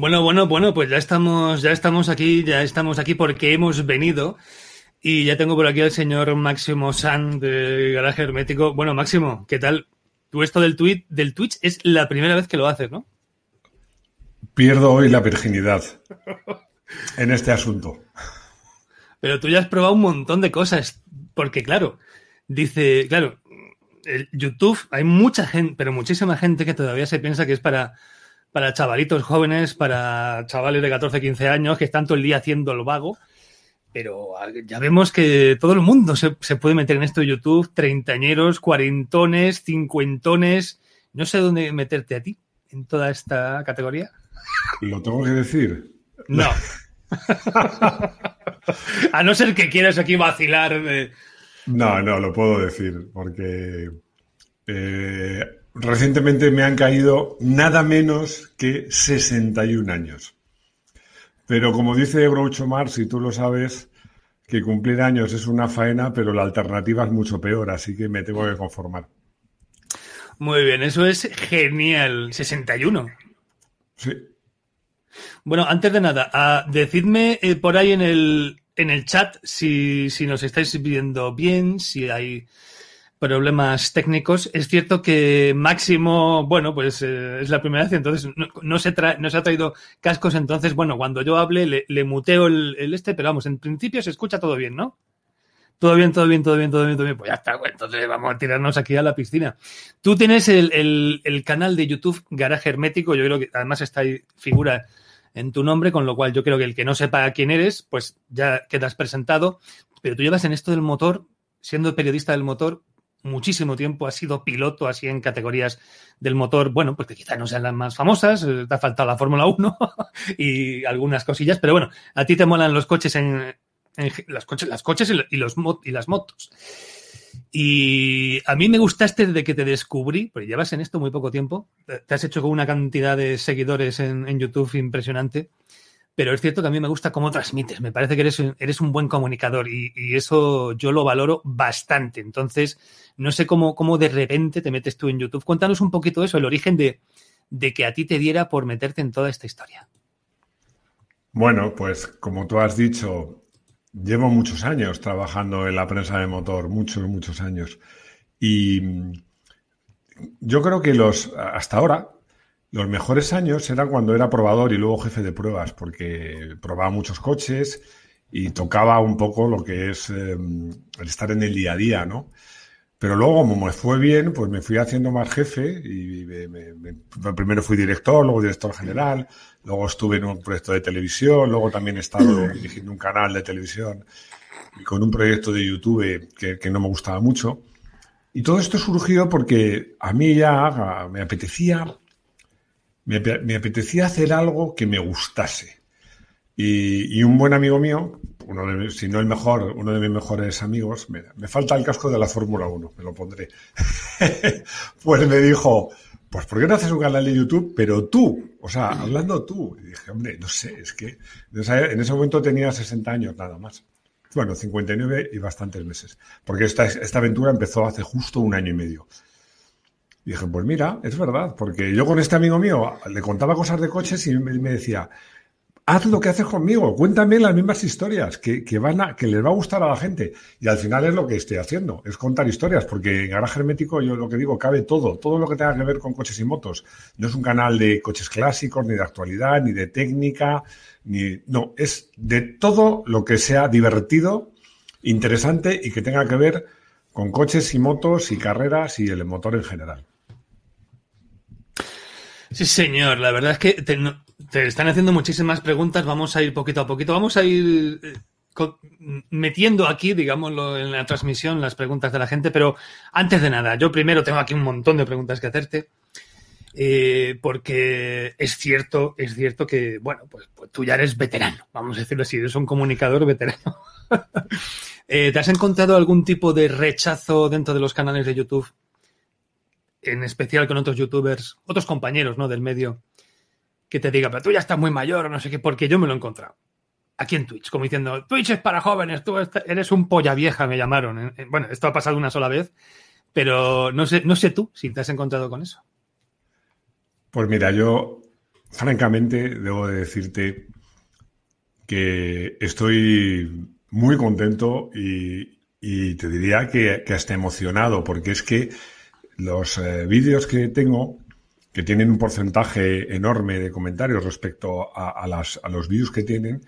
Bueno, bueno, bueno, pues ya estamos, ya estamos aquí, ya estamos aquí porque hemos venido. Y ya tengo por aquí al señor Máximo San de Garaje Hermético. Bueno, Máximo, ¿qué tal? Tú esto del tweet, del Twitch es la primera vez que lo haces, ¿no? Pierdo hoy la virginidad en este asunto. Pero tú ya has probado un montón de cosas, porque claro, dice, claro, el YouTube, hay mucha gente, pero muchísima gente que todavía se piensa que es para para chavalitos jóvenes, para chavales de 14, 15 años que están todo el día haciendo el vago. Pero ya vemos que todo el mundo se, puede meter en esto de YouTube, treintañeros, cuarentones, cincuentones. No sé dónde meterte a ti en toda esta categoría. ¿Lo tengo que decir? No. a no ser que quieras aquí vacilar. No, no, lo puedo decir, porque eh, recientemente me han caído nada menos que 61 años. Pero como dice Groucho Marx, si tú lo sabes, que cumplir años es una faena, pero la alternativa es mucho peor, así que me tengo que conformar. Muy bien, eso es genial. 61. Sí. Bueno, antes de nada, decidme eh, por ahí en el, en el chat si, si nos estáis viendo bien, si hay problemas técnicos. Es cierto que Máximo, bueno, pues eh, es la primera vez, entonces no, se no, se ha traído cascos, entonces, bueno, cuando yo hable le, muteo el, este, pero vamos, en principio se escucha todo bien, ¿no? Todo bien, todo bien, todo bien, todo bien, todo bien. Pues ya está, entonces vamos a tirarnos aquí a la piscina. Tú tienes el, el canal de YouTube Garaje Hermético, yo creo que además está ahí, figura en tu nombre, con lo cual yo creo que el que no sepa quién eres, pues ya quedas presentado. Pero tú llevas en esto del motor, siendo periodista del motor, muchísimo tiempo, ha sido piloto así en categorías del motor, bueno, pues que quizás no sean las más famosas, eh, te ha faltado la Fórmula 1 y algunas cosillas, pero bueno, a ti te molan los coches en, las coches, coches y, los, las motos. Y a mí me gustaste desde que te descubrí, porque llevas en esto muy poco tiempo, te has hecho con una cantidad de seguidores en YouTube impresionante pero es cierto que a mí me gusta cómo transmites. Me parece que eres, eres un buen comunicador y, eso yo lo valoro bastante. Entonces, no sé cómo, cómo de repente te metes tú en YouTube. Cuéntanos un poquito eso, el origen de, de que a ti te diera por meterte en toda esta historia. Bueno, pues como tú has dicho, llevo muchos años trabajando en la prensa de motor, muchos, muchos años. Y yo creo que los, hasta ahora, los mejores años eran cuando era probador y luego jefe de pruebas, porque probaba muchos coches y tocaba un poco lo que es em, el estar en el día a día, ¿no? Pero luego, como me fue bien, pues me fui haciendo más jefe y primero fui director, luego director general, luego estuve en un proyecto de televisión, luego también he estado dirigiendo un canal de televisión y con un proyecto de YouTube que, que no me gustaba mucho. Y todo esto surgió porque a mí ya me apetecía me, apetecía hacer algo que me gustase. Y, un buen amigo mío, si no el mejor, uno de mis mejores amigos, me, me falta el casco de la Fórmula 1, me lo pondré. pues me dijo, pues ¿por qué no haces un canal de YouTube, pero tú? O sea, hablando tú. Y dije, hombre, no sé, es que en ese momento tenía 60 años nada más. Bueno, 59 y bastantes meses. Porque esta, esta aventura empezó hace justo un año y medio. Y dije, pues mira, es verdad, porque yo con este amigo mío le contaba cosas de coches y me decía, haz lo que haces conmigo, cuéntame las mismas historias que, van a, que les va a gustar a la gente. Y al final es lo que estoy haciendo, es contar historias, porque en Garaje Hermético yo lo que digo, cabe todo, todo lo que tenga que ver con coches y motos. No es un canal de coches clásicos, ni de actualidad, ni de técnica, ni, no, es de todo lo que sea divertido, interesante y que tenga que ver con coches y motos y carreras y el motor en general. Sí, señor. La verdad es que te, están haciendo muchísimas preguntas. Vamos a ir poquito a poquito. Vamos a ir eh, metiendo aquí, digámoslo, en la transmisión las preguntas de la gente, pero antes de nada, yo primero tengo aquí un montón de preguntas que hacerte. Eh, porque es cierto, es cierto que, bueno, pues, pues, tú ya eres veterano, vamos a decirlo así, eres un comunicador veterano. Eh, ¿Te has encontrado algún tipo de rechazo dentro de los canales de YouTube? En especial con otros youtubers, otros compañeros, ¿no? Del medio, que te diga, pero tú ya estás muy mayor o no sé qué, porque yo me lo he encontrado. Aquí en Twitch, como diciendo, Twitch es para jóvenes, tú eres un polla vieja, me llamaron. Bueno, esto ha pasado una sola vez, pero no sé, no sé tú si te has encontrado con eso. Pues mira, yo francamente debo de decirte que estoy muy contento y, te diría que, hasta emocionado, porque es que los eh, vídeos que tengo, que tienen un porcentaje enorme de comentarios respecto a, los vídeos que tienen,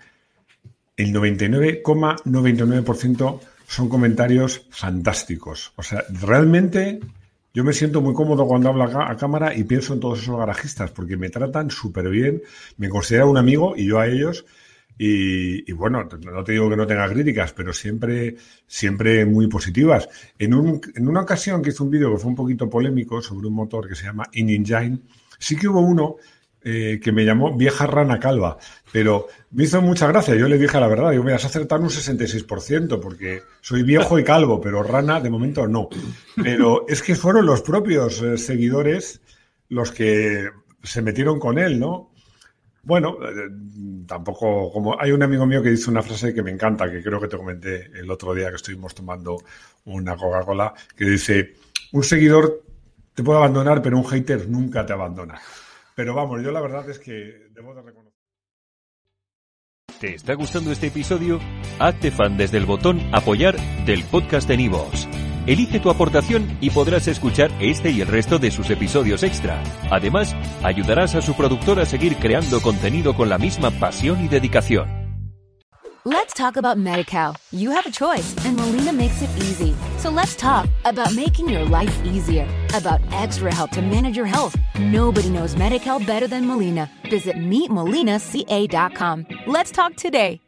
el 99,99% son comentarios fantásticos. O sea, realmente yo me siento muy cómodo cuando hablo a, cámara y pienso en todos esos garajistas porque me tratan súper bien, me considera un amigo y yo a ellos. Y, bueno, no te digo que no tenga críticas, pero siempre, siempre muy positivas. En, un, en una ocasión que hice un vídeo que fue un poquito polémico sobre un motor que se llama InEngine, sí que hubo uno eh, que me llamó vieja rana calva, pero me hizo mucha gracia. Yo le dije la verdad, digo, me vas a acertar un 66%, porque soy viejo y calvo, pero rana de momento no. Pero es que fueron los propios eh, seguidores los que se metieron con él, ¿no? Bueno, eh, tampoco, como hay un amigo mío que dice una frase que me encanta, que creo que te comenté el otro día que estuvimos tomando una Coca-Cola, que dice, un seguidor te puede abandonar, pero un hater nunca te abandona. Pero vamos, yo la verdad es que debo de reconocer. ¿Te está gustando este episodio? Hazte fan desde el botón Apoyar del podcast de Nivos. Elige tu aportación y podrás escuchar este y el resto de sus episodios extra. Además, ayudarás a su productor a seguir creando contenido con la misma pasión y dedicación. Let's talk about MediCal. You have a choice, and Molina makes it easy. So let's talk about making your life easier, about extra help to manage your health. Nobody knows MediCal better than Molina. Visit meetmolinaca.com. Let's talk today.